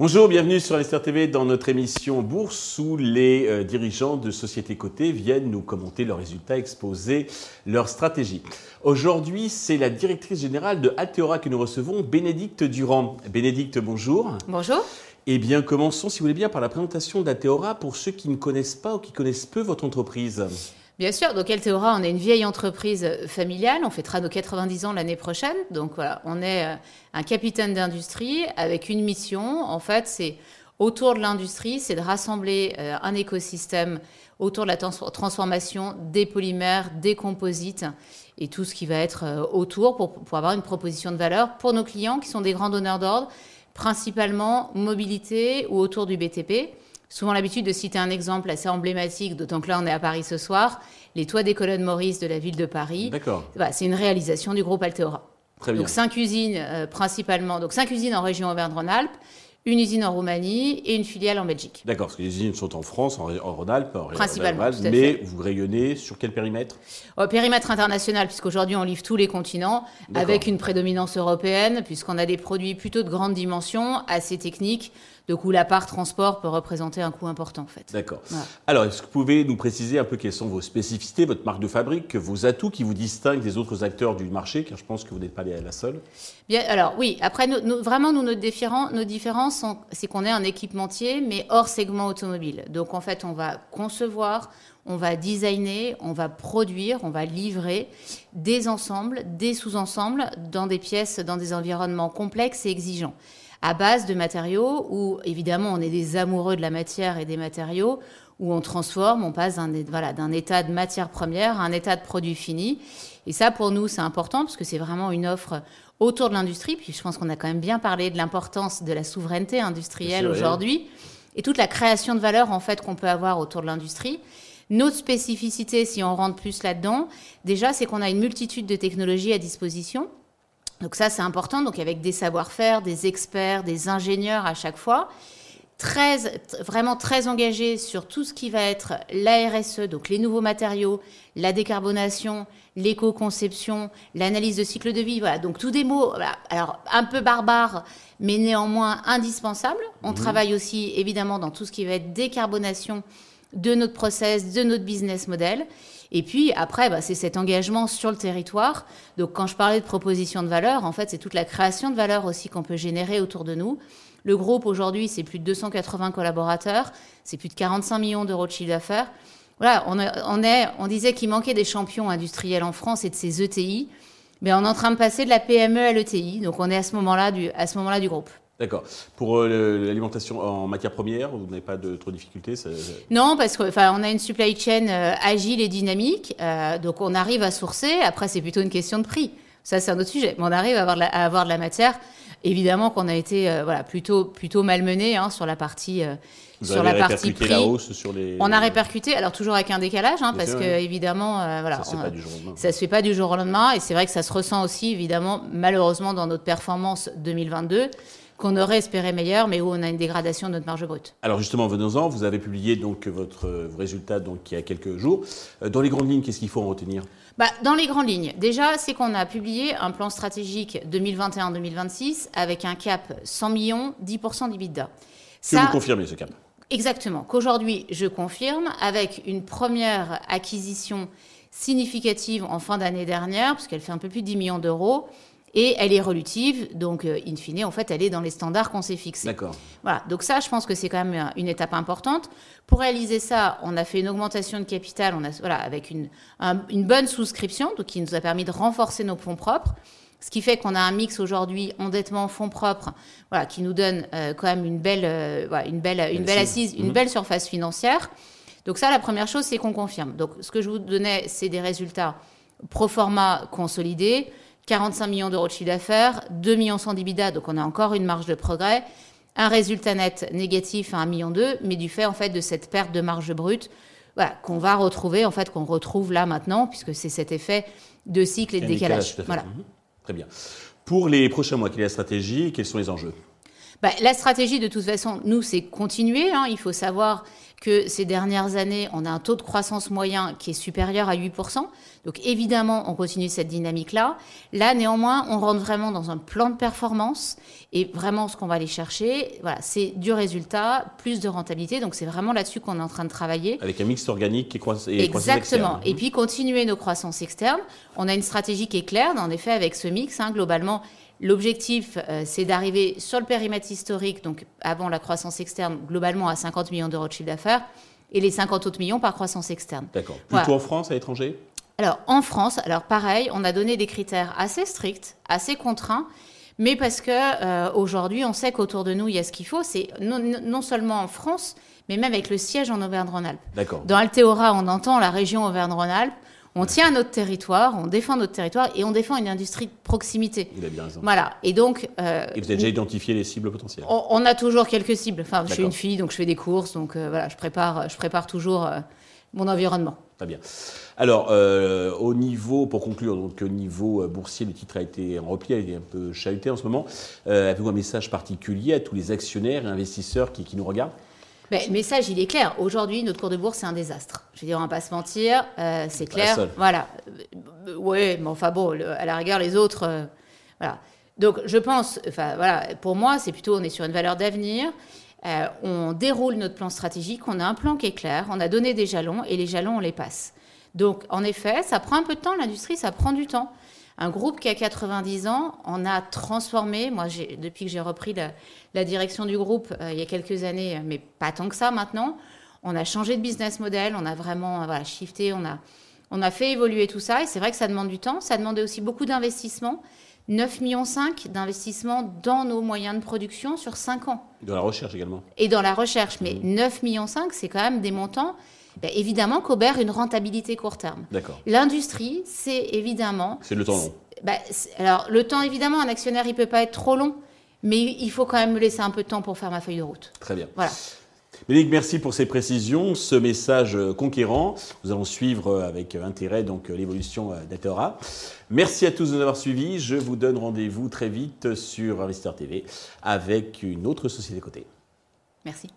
Bonjour, bienvenue sur Investir TV dans notre émission Bourse où les euh, dirigeants de sociétés cotées viennent nous commenter leurs résultats, exposer leurs stratégies. Aujourd'hui, c'est la directrice générale de Alteora que nous recevons, Bénédicte Durand. Bénédicte, bonjour. Bonjour. Eh bien, commençons, si vous voulez bien, par la présentation d'Alteora pour ceux qui ne connaissent pas ou qui connaissent peu votre entreprise. Bien sûr, donc Alteora, on est une vieille entreprise familiale, on fêtera nos 90 ans l'année prochaine, donc voilà, on est euh, un capitaine d'industrie avec une mission, en fait, c'est autour de l'industrie, c'est de rassembler euh, un écosystème autour de la transformation des polymères, des composites et tout ce qui va être euh, autour pour, pour avoir une proposition de valeur pour nos clients qui sont des grands donneurs d'ordre, principalement mobilité ou autour du BTP souvent l'habitude de citer un exemple assez emblématique, d'autant que là on est à Paris ce soir, les toits des colonnes Maurice de la ville de Paris. D'accord. c'est une réalisation du groupe Alteora. Très bien. Donc cinq usines euh, principalement, donc cinq usines en région Auvergne-Rhône-Alpes, une usine en Roumanie et une filiale en Belgique. D'accord, parce que les usines sont en France, en, Rhône-Alpes, en Principalement, mais vous rayonnez sur quel périmètre? Au périmètre international, puisqu'aujourd'hui on livre tous les continents, avec une prédominance européenne, puisqu'on a des produits plutôt de grande dimension, assez techniques, de coup, la part transport peut représenter un coût important en fait. D'accord. Alors, est-ce que vous pouvez nous préciser un peu quelles sont vos spécificités, votre marque de fabrique, vos atouts qui vous distinguent des autres acteurs du marché, car je pense que vous n'êtes pas la seule? Bien, alors oui, après, vraiment, nous, nos différences, c'est qu'on est un équipementier, mais hors segment automobile. Donc en fait, on va concevoir, on va designer, on va produire, on va livrer des ensembles, des sous-ensembles dans des pièces, dans des environnements complexes et exigeants à base de matériaux où, évidemment, on est des amoureux de la matière et des matériaux, où on transforme, on passe d'un voilà, état de matière première à un état de produit fini. Et ça, pour nous, c'est important parce que c'est vraiment une offre autour de l'industrie. Puis je pense qu'on a quand même bien parlé de l'importance de la souveraineté industrielle aujourd'hui et toute la création de valeur en fait qu'on peut avoir autour de l'industrie. Notre spécificité, si on rentre plus là-dedans, déjà, c'est qu'on a une multitude de technologies à disposition donc ça, c'est important. Donc avec des savoir-faire, des experts, des ingénieurs à chaque fois. Très, vraiment très engagés sur tout ce qui va être la RSE, donc les nouveaux matériaux, la décarbonation, l'éco-conception, l'analyse de cycle de vie. Voilà, donc tous des mots, alors un peu barbares, mais néanmoins indispensables. On mmh. travaille aussi évidemment dans tout ce qui va être décarbonation de notre process, de notre business model. Et puis après, bah, c'est cet engagement sur le territoire. Donc quand je parlais de proposition de valeur, en fait, c'est toute la création de valeur aussi qu'on peut générer autour de nous. Le groupe aujourd'hui, c'est plus de 280 collaborateurs, c'est plus de 45 millions d'euros de chiffre d'affaires. Voilà, on, on, est, on disait qu'il manquait des champions industriels en France et de ces ETI, mais on est en train de passer de la PME à l'ETI. Donc on est à ce moment-là du, à ce moment-là du groupe. D'accord. Pour euh, l'alimentation en matière première, vous n'avez pas de trop de difficultés Non, parce qu'on a une supply chain euh, agile et dynamique, euh, donc on arrive à sourcer. Après, c'est plutôt une question de prix. Ça, c'est un autre sujet. Mais on arrive à avoir de la, à avoir de la matière. Évidemment qu'on a été voilà plutôt plutôt malmené hein, sur la partie vous sur la partie prix. La hausse sur les... On a répercuté, alors toujours avec un décalage, hein, parce que évidemment, voilà, ça ne se fait pas du jour au lendemain, et c'est vrai que ça se ressent aussi évidemment malheureusement dans notre performance 2022 qu'on aurait espéré meilleur, mais où on a une dégradation de notre marge brute. Alors justement, venons-en, vous avez publié donc votre résultat donc il y a quelques jours. Euh, dans les grandes lignes, qu'est-ce qu'il faut en retenir? Bah, Dans les grandes lignes, déjà, c'est qu'on a publié un plan stratégique 2021-2026 avec un cap 100 millions, 10% d'EBITDA. Que vous confirmez ce cap? Exactement, qu'aujourd'hui je confirme avec une première acquisition significative en fin d'année dernière, puisqu'elle fait un peu plus de 10 millions d'euros, et elle est relutive, donc euh, in fine, en fait, elle est dans les standards qu'on s'est fixés. D'accord. Voilà, donc ça, je pense que c'est quand même euh, une étape importante. Pour réaliser ça, on a fait une augmentation de capital, on a, voilà, avec une, une bonne souscription, donc qui nous a permis de renforcer nos fonds propres. Ce qui fait qu'on a un mix aujourd'hui endettement fonds propres, voilà, qui nous donne euh, quand même une belle, voilà, une belle, une belle assise, une mmh. belle surface financière. Donc ça, la première chose, c'est qu'on confirme. Donc ce que je vous donnais, c'est des résultats pro forma consolidés 45 millions d'euros de chiffre d'affaires, 2 millions sans d'EBITDA, donc on a encore une marge de progrès, un résultat net négatif à 1 million mais du fait en fait de cette perte de marge brute, voilà, qu'on va retrouver en fait qu'on retrouve là maintenant puisque c'est cet effet de cycle et de décalage. voilà. Mhm. Très bien. Pour les prochains mois, quelle est la stratégie? Et quels sont les enjeux? Bah, La stratégie, de toute façon, nous, c'est continuer. Hein. Il faut savoir que ces dernières années, on a un taux de croissance moyen qui est supérieur à 8%. Donc évidemment, on continue cette dynamique-là. Là, néanmoins, on rentre vraiment dans un plan de performance et vraiment ce qu'on va aller chercher, voilà, c'est du résultat, plus de rentabilité. Donc c'est vraiment là-dessus qu'on est en train de travailler. Avec un mix organique et, croissance Exactement. Et puis continuer nos croissances externes. On a une stratégie qui est claire, en effet, avec ce mix. Hein, globalement, L'objectif, euh, c'est d'arriver sur le périmètre historique, donc avant la croissance externe, globalement à 50 millions d'euros de chiffre d'affaires, et les 50 autres millions par croissance externe. D'accord. Plutôt en France, à l'étranger? Alors, en France, alors pareil, on a donné des critères assez stricts, assez contraints, mais parce que euh, aujourd'hui, on sait qu'autour de nous, il y a ce qu'il faut. C'est non, seulement en France, mais même avec le siège en Auvergne-Rhône-Alpes. D'accord. Dans Altéora, on entend la région Auvergne-Rhône-Alpes. On tient notre territoire, on défend notre territoire et on défend une industrie de proximité. Vous avez bien raison. Voilà. Et donc. Euh, et vous avez déjà identifié les cibles potentielles on, a toujours quelques cibles. Enfin, je suis une fille, donc je fais des courses, donc euh, voilà, je prépare, je prépare toujours euh, mon environnement. Très bien. Alors, au niveau, pour conclure, donc au niveau boursier, le titre a été en repli, il est un peu chahuté en ce moment. Avez-vous un message particulier à tous les actionnaires et investisseurs qui nous regardent? Ben, le message, il est clair. Aujourd'hui, notre cours de bourse, c'est un désastre. Je veux dire, on va pas se mentir, euh, c'est clair. Voilà. Euh, oui, mais enfin bon, à la rigueur, les autres, euh, voilà. Donc, je pense, enfin voilà, pour moi, c'est plutôt, on est sur une valeur d'avenir. on déroule notre plan stratégique, on a un plan qui est clair, on a donné des jalons et les jalons, on les passe. Donc, en effet, ça prend un peu de temps, l'industrie, ça prend du temps un groupe qui a 90 ans, on a transformé, moi depuis que j'ai repris la, direction du groupe euh, il y a quelques années, mais pas tant que ça maintenant, on a changé de business model, on a vraiment voilà, shifté, on a, on a fait évoluer tout ça, et c'est vrai que ça demande du temps, ça demandait aussi beaucoup d'investissement. 9,5 millions d'investissements dans nos moyens de production sur 5 ans. Dans la recherche également. Et dans la recherche, mais 9,5 mmh. millions, c'est quand même des montants ben, évidemment qu'Aubert une rentabilité court terme. L'industrie, c'est évidemment. C'est le temps long. Ben, alors, le temps, évidemment, un actionnaire, il peut pas être trop long, mais il faut quand même me laisser un peu de temps pour faire ma feuille de route. Très bien. Voilà. Ménique, merci pour ces précisions, ce message conquérant. Nous allons suivre avec intérêt donc l'évolution d'Atora. Merci à tous de nous avoir suivis. Je vous donne rendez-vous très vite sur Investor TV avec une autre société côté. Merci.